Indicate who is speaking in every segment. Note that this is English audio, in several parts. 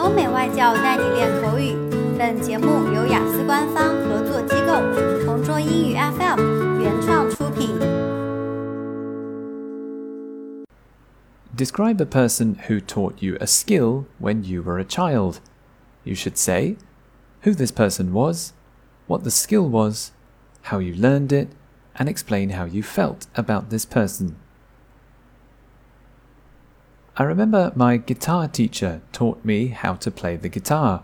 Speaker 1: 欧美外教带你练口语。本节目由雅思官方合作机构同桌英语 FM 原创出品。
Speaker 2: Describe a person who taught you a skill when you were a child. You should say who this person was, what the skill was, how you learned it, and explain how you felt about this person. I remember my guitar teacher taught me how to play the guitar.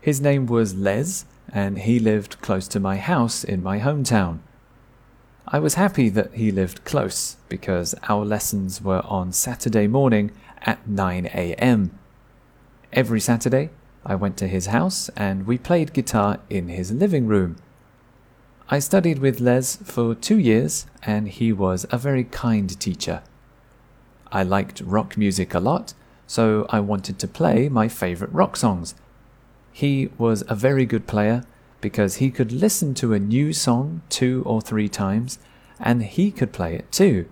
Speaker 2: His name was Les, and he lived close to my house in my hometown. I was happy that he lived close because our lessons were on Saturday morning at 9 a.m. Every Saturday, I went to his house and we played guitar in his living room. I studied with Les for two years and he was a very kind teacher. I liked rock music a lot, so I wanted to play my favorite rock songs. He was a very good player because he could listen to a new song two or three times and he could play it too.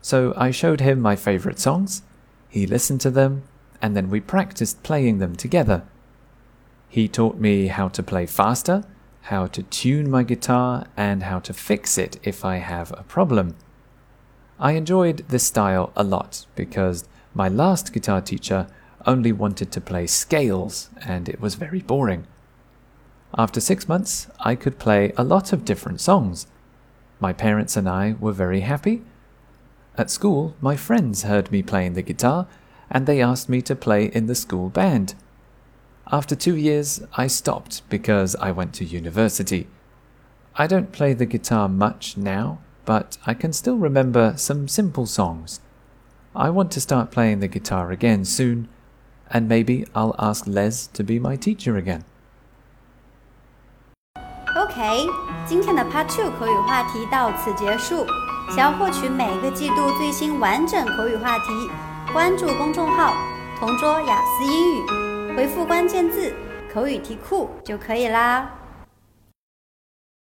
Speaker 2: So I showed him my favorite songs, he listened to them, and then we practiced playing them together. He taught me how to play faster, how to tune my guitar, and how to fix it if I have a problem. I enjoyed this style a lot because my last guitar teacher only wanted to play scales and it was very boring. After six months, I could play a lot of different songs. My parents and I were very happy. At school, my friends heard me playing the guitar and they asked me to play in the school band. After two years, I stopped because I went to university. I don't play the guitar much now but I can still remember some simple songs. I want to start playing the guitar again soon, and maybe I'll ask Les to be my teacher again.
Speaker 1: OK，今天的 Part Two 口语话题到此结束。想要获取每个季度最新完整口语话题，关注公众号“同桌雅思英语”，回复关键字“口语题库”就可以啦。